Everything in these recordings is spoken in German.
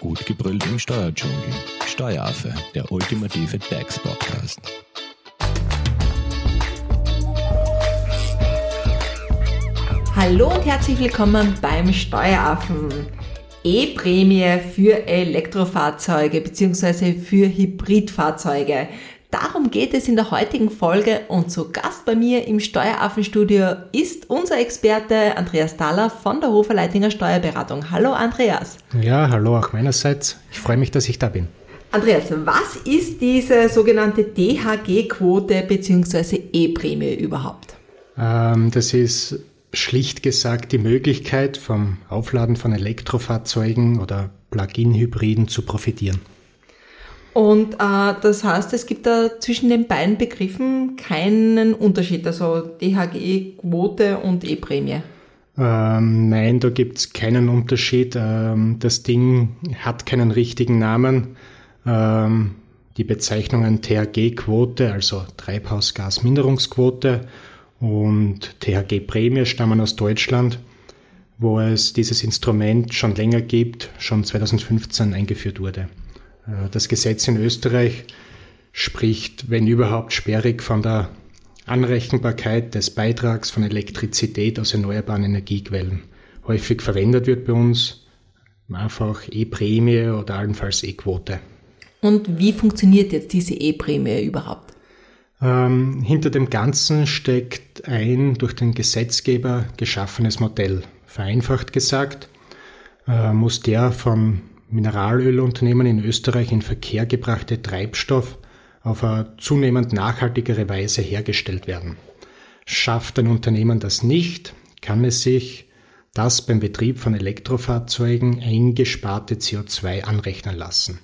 Gut gebrüllt im Steuerdschungel. Steueraffe, der ultimative DAX-Podcast. Hallo und herzlich willkommen beim Steueraffen. E-Prämie für Elektrofahrzeuge bzw. für Hybridfahrzeuge. Geht es in der heutigen Folge und zu Gast bei mir im Steueraffenstudio ist unser Experte Andreas Thaler von der Hofer Leitinger Steuerberatung. Hallo Andreas. Ja, hallo auch meinerseits. Ich freue mich, dass ich da bin. Andreas, was ist diese sogenannte DHG-Quote bzw. E-Prämie überhaupt? Ähm, das ist schlicht gesagt die Möglichkeit, vom Aufladen von Elektrofahrzeugen oder Plug-in-Hybriden zu profitieren. Und äh, das heißt, es gibt da zwischen den beiden Begriffen keinen Unterschied, also DHG-Quote und E-Prämie. Ähm, nein, da gibt es keinen Unterschied. Ähm, das Ding hat keinen richtigen Namen. Ähm, die Bezeichnungen THG-Quote, also Treibhausgasminderungsquote, und THG-Prämie stammen aus Deutschland, wo es dieses Instrument schon länger gibt, schon 2015 eingeführt wurde. Äh, das Gesetz in Österreich spricht, wenn überhaupt, sperrig von der Anrechenbarkeit des Beitrags von Elektrizität aus erneuerbaren Energiequellen. Häufig verwendet wird bei uns einfach E-Prämie oder allenfalls E-Quote. Und wie funktioniert jetzt diese E-Prämie überhaupt? Ähm, hinter dem Ganzen steckt ein durch den Gesetzgeber geschaffenes Modell. Vereinfacht gesagt, äh, muss der von Mineralölunternehmen in Österreich in Verkehr gebrachte Treibstoff auf eine zunehmend nachhaltigere Weise hergestellt werden. Schafft ein Unternehmen das nicht, kann es sich das beim Betrieb von Elektrofahrzeugen eingesparte CO2 anrechnen lassen.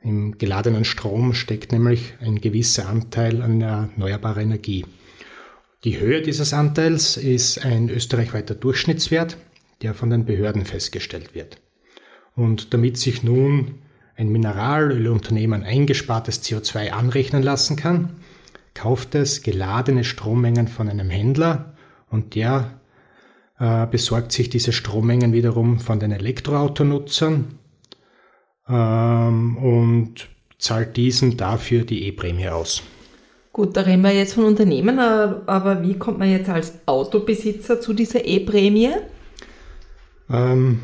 Im geladenen Strom steckt nämlich ein gewisser Anteil an erneuerbarer Energie. Die Höhe dieses Anteils ist ein österreichweiter Durchschnittswert, der von den Behörden festgestellt wird. Und damit sich nun ein Mineralölunternehmen eingespartes CO2 anrechnen lassen kann, kauft es geladene Strommengen von einem Händler und der äh, besorgt sich diese Strommengen wiederum von den Elektroautonutzern ähm, und zahlt diesen dafür die E-Prämie aus. Gut, da reden wir jetzt von Unternehmen, aber wie kommt man jetzt als Autobesitzer zu dieser E-Prämie? Ähm,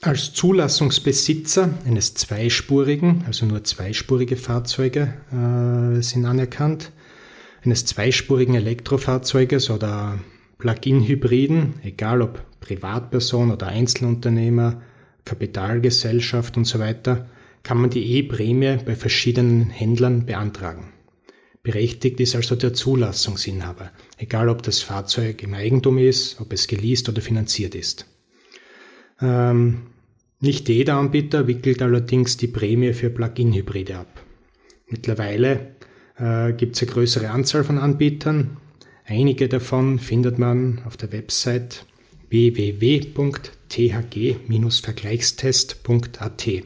als Zulassungsbesitzer eines zweispurigen, also nur zweispurige Fahrzeuge äh, sind anerkannt, eines zweispurigen Elektrofahrzeuges oder Plug-in-Hybriden, egal ob Privatperson oder Einzelunternehmer, Kapitalgesellschaft und so weiter, kann man die E-Prämie bei verschiedenen Händlern beantragen. Berechtigt ist also der Zulassungsinhaber, egal ob das Fahrzeug im Eigentum ist, ob es geleast oder finanziert ist. Ähm, nicht jeder Anbieter wickelt allerdings die Prämie für Plug-in-Hybride ab. Mittlerweile äh, gibt es eine größere Anzahl von Anbietern. Einige davon findet man auf der Website www.thg-vergleichstest.at. Äh,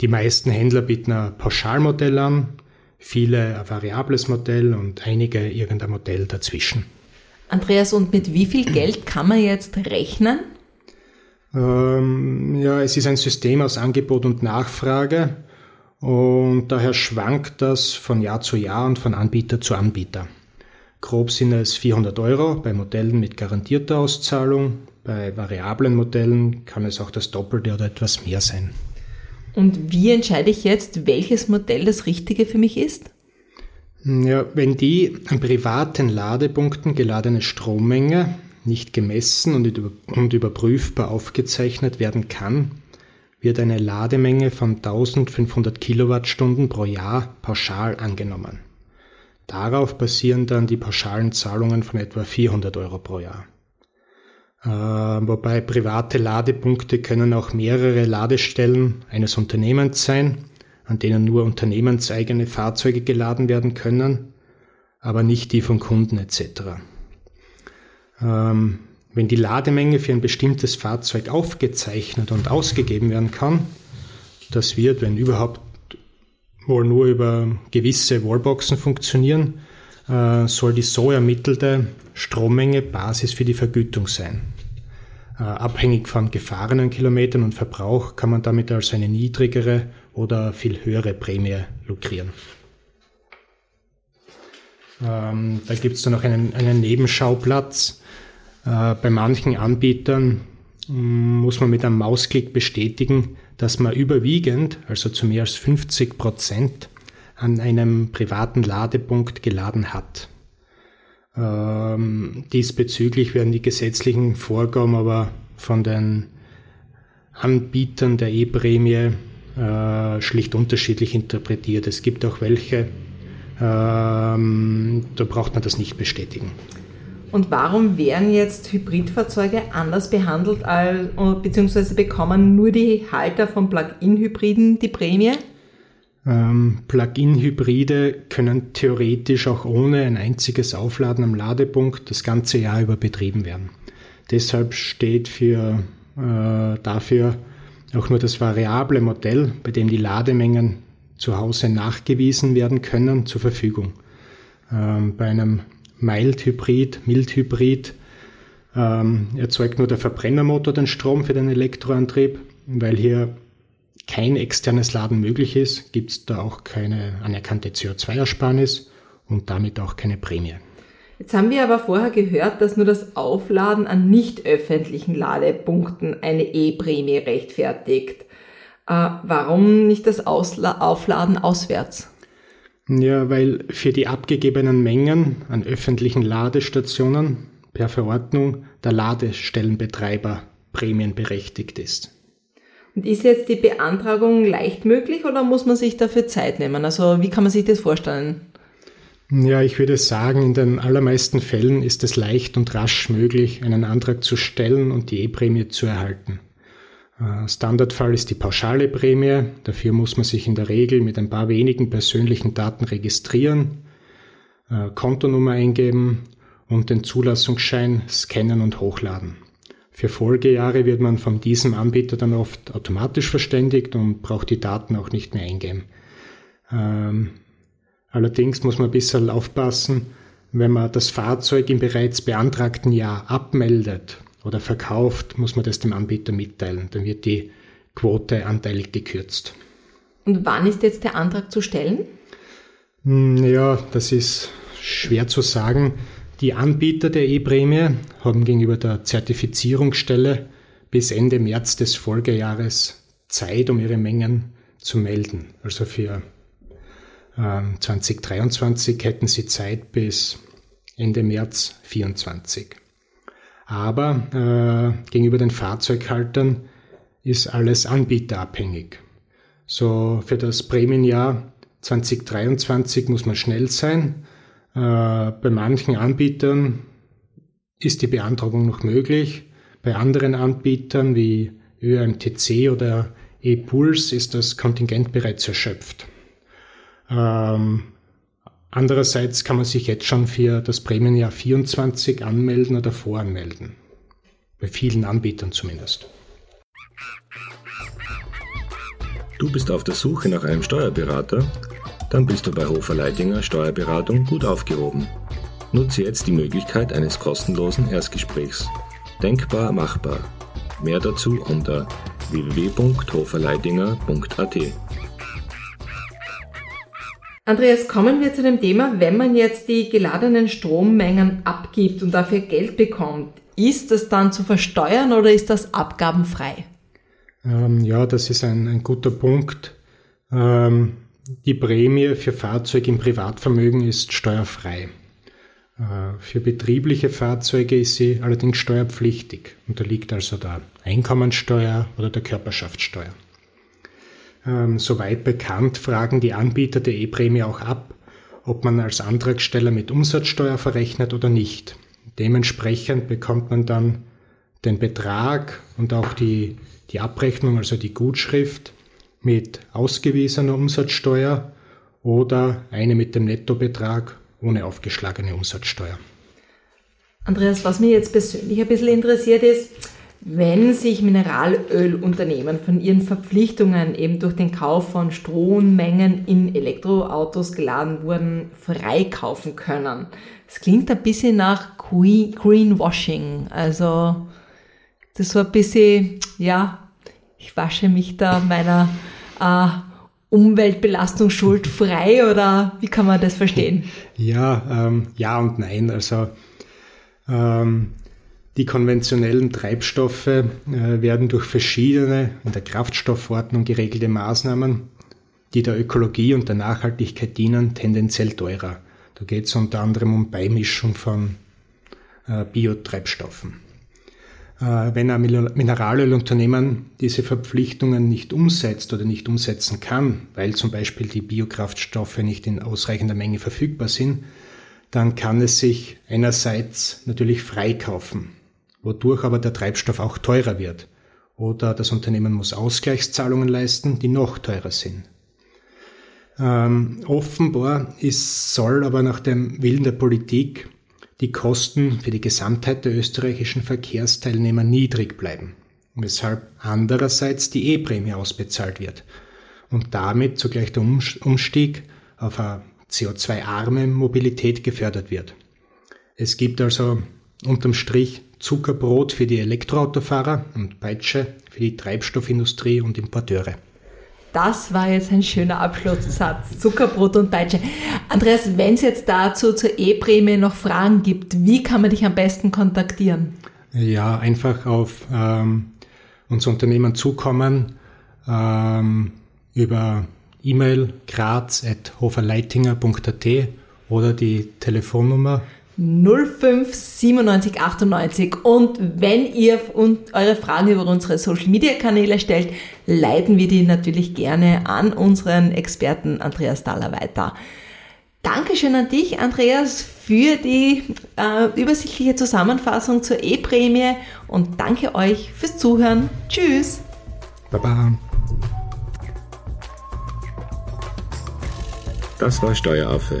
die meisten Händler bieten ein Pauschalmodell an, viele ein variables Modell und einige irgendein Modell dazwischen. Andreas, und mit wie viel Geld kann man jetzt rechnen? Ähm, ja, es ist ein System aus Angebot und Nachfrage und daher schwankt das von Jahr zu Jahr und von Anbieter zu Anbieter. Grob sind es 400 Euro bei Modellen mit garantierter Auszahlung. Bei variablen Modellen kann es auch das Doppelte oder etwas mehr sein. Und wie entscheide ich jetzt, welches Modell das Richtige für mich ist? Ja, wenn die an privaten Ladepunkten geladene Strommenge nicht gemessen und überprüfbar aufgezeichnet werden kann, wird eine Lademenge von 1500 Kilowattstunden pro Jahr pauschal angenommen. Darauf basieren dann die pauschalen Zahlungen von etwa 400 Euro pro Jahr. Äh, wobei private Ladepunkte können auch mehrere Ladestellen eines Unternehmens sein, an denen nur unternehmenseigene Fahrzeuge geladen werden können, aber nicht die von Kunden etc. Ähm, wenn die Lademenge für ein bestimmtes Fahrzeug aufgezeichnet und ausgegeben werden kann, das wird, wenn überhaupt, wohl nur über gewisse Wallboxen funktionieren, äh, soll die so ermittelte Strommenge Basis für die Vergütung sein. Äh, abhängig von gefahrenen Kilometern und Verbrauch kann man damit also eine niedrigere oder viel höhere Prämie lukrieren. Ähm, da gibt es dann noch einen, einen Nebenschauplatz. Äh, bei manchen Anbietern mm, muss man mit einem Mausklick bestätigen, dass man überwiegend, also zu mehr als 50 Prozent, an einem privaten Ladepunkt geladen hat. Ähm, diesbezüglich werden die gesetzlichen Vorgaben aber von den Anbietern der E-Prämie äh, schlicht unterschiedlich interpretiert. Es gibt auch welche, ähm, da braucht man das nicht bestätigen. Und warum werden jetzt Hybridfahrzeuge anders behandelt, als, beziehungsweise bekommen nur die Halter von Plug-in-Hybriden die Prämie? Ähm, Plug-in-Hybride können theoretisch auch ohne ein einziges Aufladen am Ladepunkt das ganze Jahr über betrieben werden. Deshalb steht für, äh, dafür auch nur das variable Modell, bei dem die Lademengen zu Hause nachgewiesen werden können, zur Verfügung. Ähm, bei einem Mild-Hybrid, Mild-Hybrid ähm, erzeugt nur der Verbrennermotor den Strom für den Elektroantrieb, weil hier kein externes Laden möglich ist, gibt es da auch keine anerkannte CO2-Ersparnis und damit auch keine Prämie. Jetzt haben wir aber vorher gehört, dass nur das Aufladen an nicht öffentlichen Ladepunkten eine E-Prämie rechtfertigt. Äh, warum nicht das Ausla Aufladen auswärts? Ja, weil für die abgegebenen Mengen an öffentlichen Ladestationen per Verordnung der Ladestellenbetreiber prämienberechtigt ist. Und ist jetzt die Beantragung leicht möglich oder muss man sich dafür Zeit nehmen? Also wie kann man sich das vorstellen? Ja, ich würde sagen, in den allermeisten Fällen ist es leicht und rasch möglich, einen Antrag zu stellen und die E-Prämie zu erhalten. Äh, Standardfall ist die pauschale Prämie. Dafür muss man sich in der Regel mit ein paar wenigen persönlichen Daten registrieren, äh, Kontonummer eingeben und den Zulassungsschein scannen und hochladen. Für Folgejahre wird man von diesem Anbieter dann oft automatisch verständigt und braucht die Daten auch nicht mehr eingeben. Ähm, allerdings muss man ein bisschen aufpassen, wenn man das Fahrzeug im bereits beantragten Jahr abmeldet oder verkauft, muss man das dem Anbieter mitteilen. Dann wird die Quote anteilig gekürzt. Und wann ist jetzt der Antrag zu stellen? Hm, ja, das ist schwer zu sagen. Die Anbieter der E-Prämie haben gegenüber der Zertifizierungsstelle bis Ende März des Folgejahres Zeit, um ihre Mengen zu melden. Also für äh, 2023 hätten sie Zeit bis Ende März 2024. Aber äh, gegenüber den Fahrzeughaltern ist alles anbieterabhängig. So für das Prämienjahr 2023 muss man schnell sein äh, bei manchen Anbietern ist die Beantragung noch möglich. Bei anderen Anbietern wie ÖMTC oder ePulse ist das Kontingent bereits erschöpft. Ähm, andererseits kann man sich jetzt schon für das Prämienjahr 24 anmelden oder voranmelden. Bei vielen Anbietern zumindest. Du bist auf der Suche nach einem Steuerberater? dann bist du bei Hofer Leidinger Steuerberatung gut aufgehoben. Nutze jetzt die Möglichkeit eines kostenlosen Erstgesprächs. Denkbar machbar. Mehr dazu unter www.hoferleidinger.at. Andreas, kommen wir zu dem Thema, wenn man jetzt die geladenen Strommengen abgibt und dafür Geld bekommt, ist das dann zu versteuern oder ist das abgabenfrei? Ähm, ja, das ist ein, ein guter Punkt. Ähm, die Prämie für Fahrzeuge im Privatvermögen ist steuerfrei. Äh, für betriebliche Fahrzeuge ist sie allerdings steuerpflichtig, unterliegt also der Einkommensteuer oder der Körperschaftssteuer. Ähm, soweit bekannt fragen die Anbieter der E-Prämie auch ab, ob man als Antragsteller mit Umsatzsteuer verrechnet oder nicht. Dementsprechend bekommt man dann den Betrag und auch die, die Abrechnung, also die Gutschrift, mit ausgewiesener Umsatzsteuer oder eine mit dem Nettobetrag ohne aufgeschlagene Umsatzsteuer. Andreas, was mich jetzt persönlich ein bisschen interessiert ist, wenn sich Mineralölunternehmen von ihren Verpflichtungen eben durch den Kauf von Strommengen in Elektroautos geladen wurden, freikaufen können. Das klingt ein bisschen nach Greenwashing. Also das so ein bisschen, ja, ich wasche mich da meiner äh, Umweltbelastung schuldfrei oder wie kann man das verstehen? Ja, ähm, ja und nein. Also ähm, die konventionellen Treibstoffe äh, werden durch verschiedene in der Kraftstoffordnung geregelte Maßnahmen, die der Ökologie und der Nachhaltigkeit dienen, tendenziell teurer. Da geht es unter anderem um Beimischung von äh, Biotreibstoffen. Äh, wenn ein Mineralölunternehmen diese Verpflichtungen nicht umsetzt oder nicht umsetzen kann, weil zum Beispiel die Biokraftstoffe nicht in ausreichender Menge verfügbar sind, dann kann es sich einerseits natürlich freikaufen, wodurch aber der Treibstoff auch teurer wird. Oder das Unternehmen muss Ausgleichszahlungen leisten, die noch teurer sind. Ähm, offenbar ist, soll aber nach dem Willen der Politik die Kosten für die Gesamtheit der österreichischen Verkehrsteilnehmer niedrig bleiben, weshalb andererseits die E-Prämie ausbezahlt wird und damit zugleich der Umstieg auf eine CO2-arme Mobilität gefördert wird. Es gibt also unterm Strich Zuckerbrot für die Elektroautofahrer und Peitsche für die Treibstoffindustrie und Importeure. Das war jetzt ein schöner Abschlusssatz. Zuckerbrot und Peitsche. Andreas, wenn es jetzt dazu zur E-Prämie noch Fragen gibt, wie kann man dich am besten kontaktieren? Ja, einfach auf ähm, unser Unternehmen zukommen ähm, über E-Mail graz.hoferleitinger.at oder die Telefonnummer 05 97 98 und wenn ihr eure Fragen über unsere Social Media Kanäle stellt, leiten wir die natürlich gerne an unseren Experten Andreas Daller weiter. Dankeschön an dich, Andreas, für die äh, übersichtliche Zusammenfassung zur E-Prämie und danke euch fürs Zuhören. Tschüss. Baba. Das war Steueraffe.